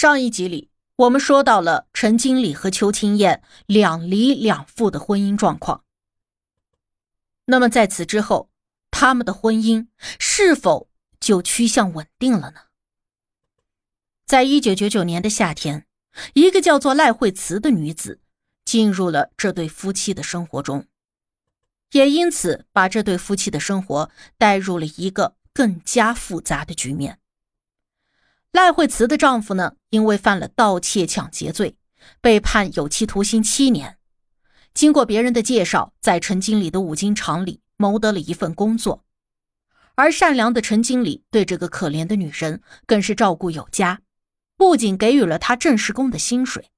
上一集里，我们说到了陈经理和邱青燕两离两复的婚姻状况。那么在此之后，他们的婚姻是否就趋向稳定了呢？在一九九九年的夏天，一个叫做赖惠慈的女子进入了这对夫妻的生活中，也因此把这对夫妻的生活带入了一个更加复杂的局面。赖惠慈的丈夫呢，因为犯了盗窃抢劫罪，被判有期徒刑七年。经过别人的介绍，在陈经理的五金厂里谋得了一份工作。而善良的陈经理对这个可怜的女人更是照顾有加，不仅给予了她正式工的薪水，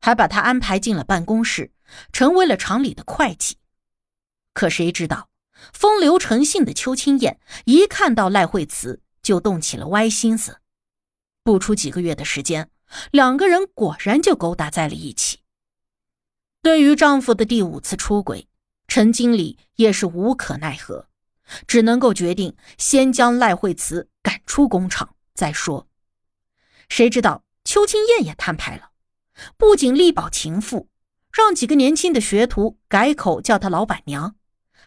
还把她安排进了办公室，成为了厂里的会计。可谁知道，风流成性的邱青燕一看到赖惠慈，就动起了歪心思。不出几个月的时间，两个人果然就勾搭在了一起。对于丈夫的第五次出轨，陈经理也是无可奈何，只能够决定先将赖惠慈赶出工厂再说。谁知道邱清燕也摊牌了，不仅力保情妇，让几个年轻的学徒改口叫她老板娘，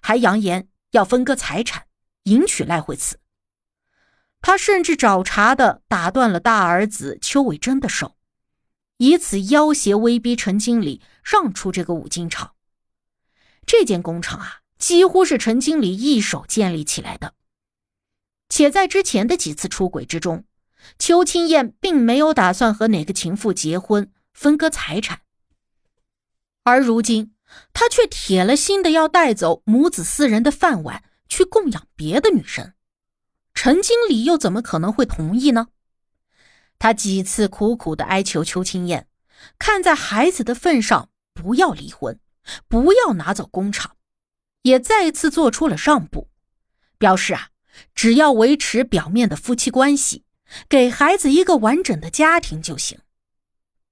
还扬言要分割财产，迎娶赖惠慈。他甚至找茬的打断了大儿子邱伟珍的手，以此要挟威逼陈经理让出这个五金厂。这间工厂啊，几乎是陈经理一手建立起来的。且在之前的几次出轨之中，邱清燕并没有打算和哪个情妇结婚分割财产，而如今他却铁了心的要带走母子四人的饭碗去供养别的女人。陈经理又怎么可能会同意呢？他几次苦苦的哀求邱青燕，看在孩子的份上，不要离婚，不要拿走工厂，也再次做出了让步，表示啊，只要维持表面的夫妻关系，给孩子一个完整的家庭就行。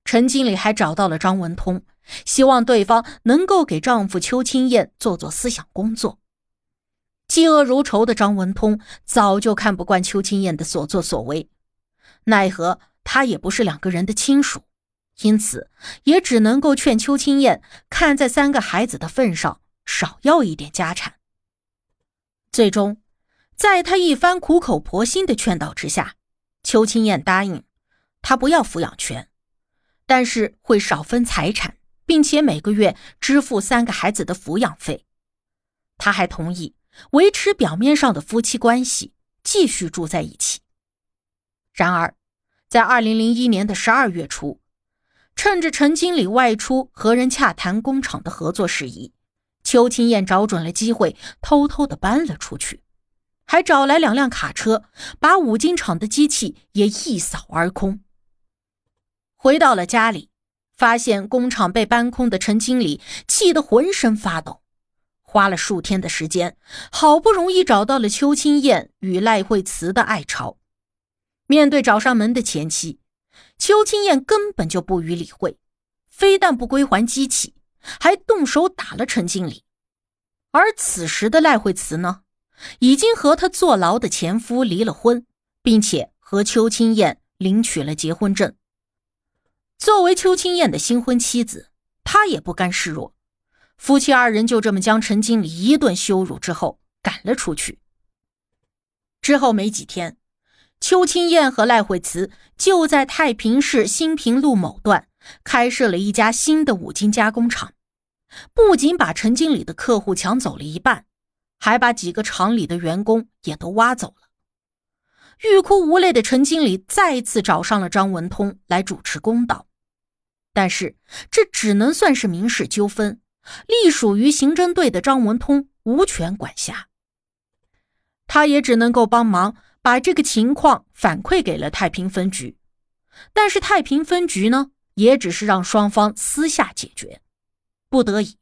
陈经理还找到了张文通，希望对方能够给丈夫邱青燕做做思想工作。嫉恶如仇的张文通早就看不惯邱青燕的所作所为，奈何他也不是两个人的亲属，因此也只能够劝邱青燕看在三个孩子的份上，少要一点家产。最终，在他一番苦口婆心的劝导之下，邱青燕答应他不要抚养权，但是会少分财产，并且每个月支付三个孩子的抚养费。他还同意。维持表面上的夫妻关系，继续住在一起。然而，在二零零一年的十二月初，趁着陈经理外出和人洽谈工厂的合作事宜，邱青燕找准了机会，偷偷的搬了出去，还找来两辆卡车，把五金厂的机器也一扫而空。回到了家里，发现工厂被搬空的陈经理气得浑身发抖。花了数天的时间，好不容易找到了邱青燕与赖慧慈的爱巢。面对找上门的前妻，邱青燕根本就不予理会，非但不归还机器，还动手打了陈经理。而此时的赖慧慈呢，已经和他坐牢的前夫离了婚，并且和邱青燕领取了结婚证。作为邱青燕的新婚妻子，她也不甘示弱。夫妻二人就这么将陈经理一顿羞辱之后赶了出去。之后没几天，邱青燕和赖慧慈就在太平市新平路某段开设了一家新的五金加工厂，不仅把陈经理的客户抢走了一半，还把几个厂里的员工也都挖走了。欲哭无泪的陈经理再次找上了张文通来主持公道，但是这只能算是民事纠纷。隶属于刑侦队的张文通无权管辖，他也只能够帮忙把这个情况反馈给了太平分局，但是太平分局呢，也只是让双方私下解决。不得已，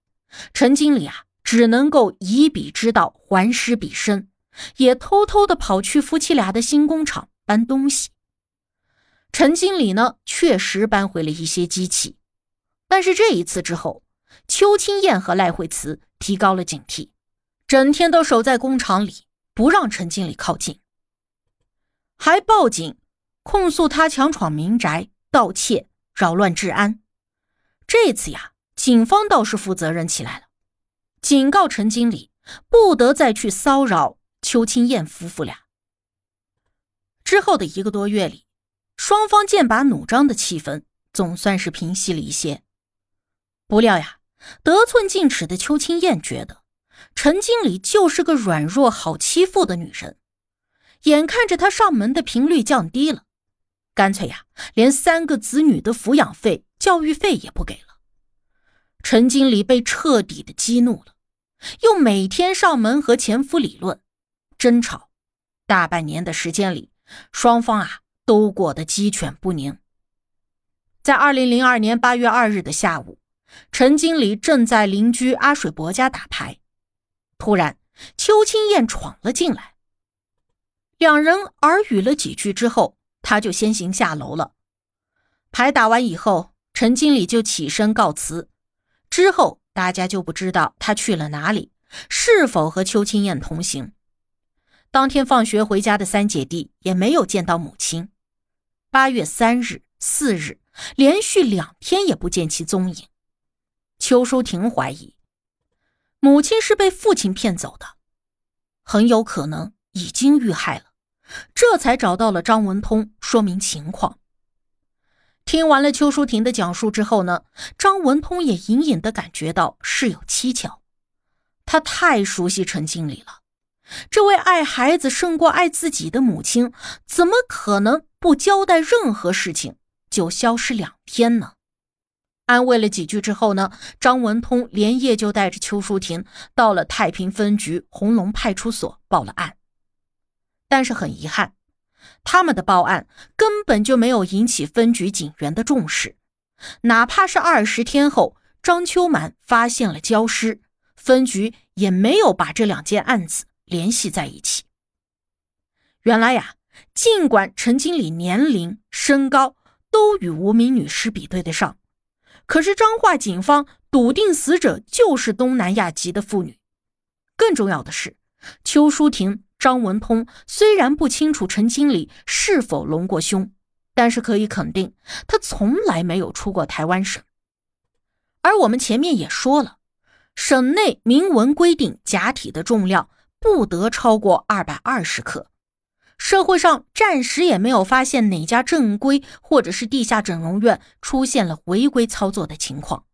陈经理啊，只能够以彼之道还施彼身，也偷偷的跑去夫妻俩的新工厂搬东西。陈经理呢，确实搬回了一些机器，但是这一次之后，邱清燕和赖慧慈提高了警惕，整天都守在工厂里，不让陈经理靠近，还报警控诉他强闯民宅、盗窃、扰乱治安。这次呀。警方倒是负责任起来了，警告陈经理不得再去骚扰邱清燕夫妇俩。之后的一个多月里，双方剑拔弩张的气氛总算是平息了一些。不料呀，得寸进尺的邱清燕觉得陈经理就是个软弱好欺负的女人，眼看着她上门的频率降低了，干脆呀，连三个子女的抚养费、教育费也不给了。陈经理被彻底的激怒了，又每天上门和前夫理论、争吵，大半年的时间里，双方啊都过得鸡犬不宁。在二零零二年八月二日的下午，陈经理正在邻居阿水伯家打牌，突然邱清燕闯了进来，两人耳语了几句之后，他就先行下楼了。牌打完以后，陈经理就起身告辞。之后，大家就不知道他去了哪里，是否和邱清燕同行。当天放学回家的三姐弟也没有见到母亲。八月三日、四日，连续两天也不见其踪影。邱淑婷怀疑母亲是被父亲骗走的，很有可能已经遇害了，这才找到了张文通说明情况。听完了邱淑婷的讲述之后呢，张文通也隐隐的感觉到事有蹊跷。他太熟悉陈经理了，这位爱孩子胜过爱自己的母亲，怎么可能不交代任何事情就消失两天呢？安慰了几句之后呢，张文通连夜就带着邱淑婷到了太平分局红龙派出所报了案。但是很遗憾。他们的报案根本就没有引起分局警员的重视，哪怕是二十天后张秋满发现了焦尸，分局也没有把这两件案子联系在一起。原来呀，尽管陈经理年龄、身高都与无名女尸比对得上，可是彰化警方笃定死者就是东南亚籍的妇女。更重要的是，邱淑婷。张文通虽然不清楚陈经理是否隆过胸，但是可以肯定，他从来没有出过台湾省。而我们前面也说了，省内明文规定假体的重量不得超过二百二十克。社会上暂时也没有发现哪家正规或者是地下整容院出现了违规操作的情况，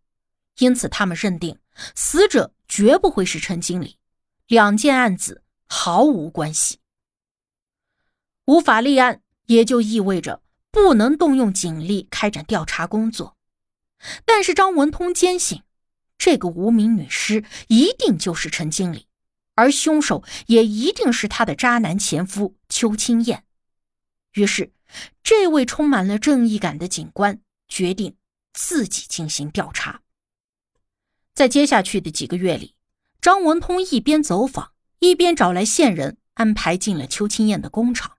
因此他们认定死者绝不会是陈经理。两件案子。毫无关系，无法立案，也就意味着不能动用警力开展调查工作。但是张文通坚信，这个无名女尸一定就是陈经理，而凶手也一定是他的渣男前夫邱清燕。于是，这位充满了正义感的警官决定自己进行调查。在接下去的几个月里，张文通一边走访。一边找来线人安排进了邱清燕的工厂，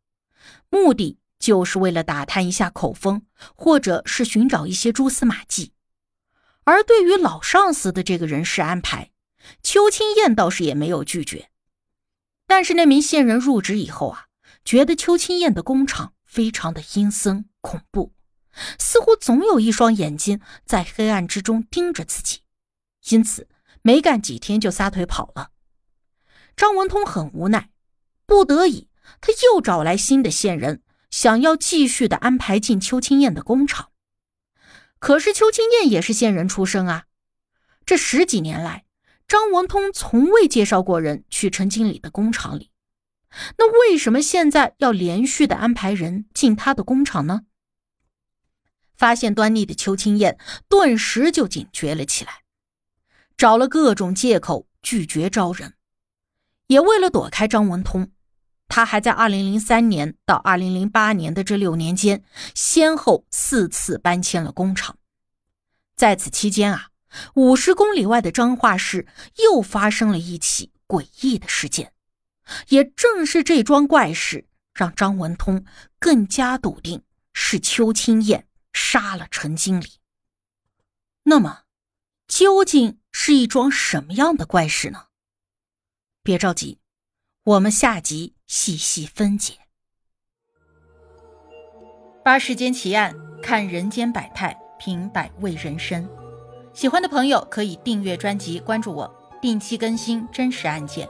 目的就是为了打探一下口风，或者是寻找一些蛛丝马迹。而对于老上司的这个人事安排，邱清燕倒是也没有拒绝。但是那名线人入职以后啊，觉得邱清燕的工厂非常的阴森恐怖，似乎总有一双眼睛在黑暗之中盯着自己，因此没干几天就撒腿跑了。张文通很无奈，不得已，他又找来新的线人，想要继续的安排进邱清燕的工厂。可是邱清燕也是线人出身啊，这十几年来，张文通从未介绍过人去陈经理的工厂里。那为什么现在要连续的安排人进他的工厂呢？发现端倪的邱清燕顿时就警觉了起来，找了各种借口拒绝招人。也为了躲开张文通，他还在2003年到2008年的这六年间，先后四次搬迁了工厂。在此期间啊，五十公里外的彰化市又发生了一起诡异的事件。也正是这桩怪事，让张文通更加笃定是邱清燕杀了陈经理。那么，究竟是一桩什么样的怪事呢？别着急，我们下集细细分解。八世间奇案，看人间百态，品百味人生。喜欢的朋友可以订阅专辑，关注我，定期更新真实案件。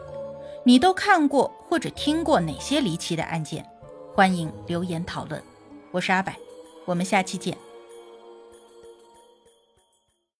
你都看过或者听过哪些离奇的案件？欢迎留言讨论。我是阿柏，我们下期见。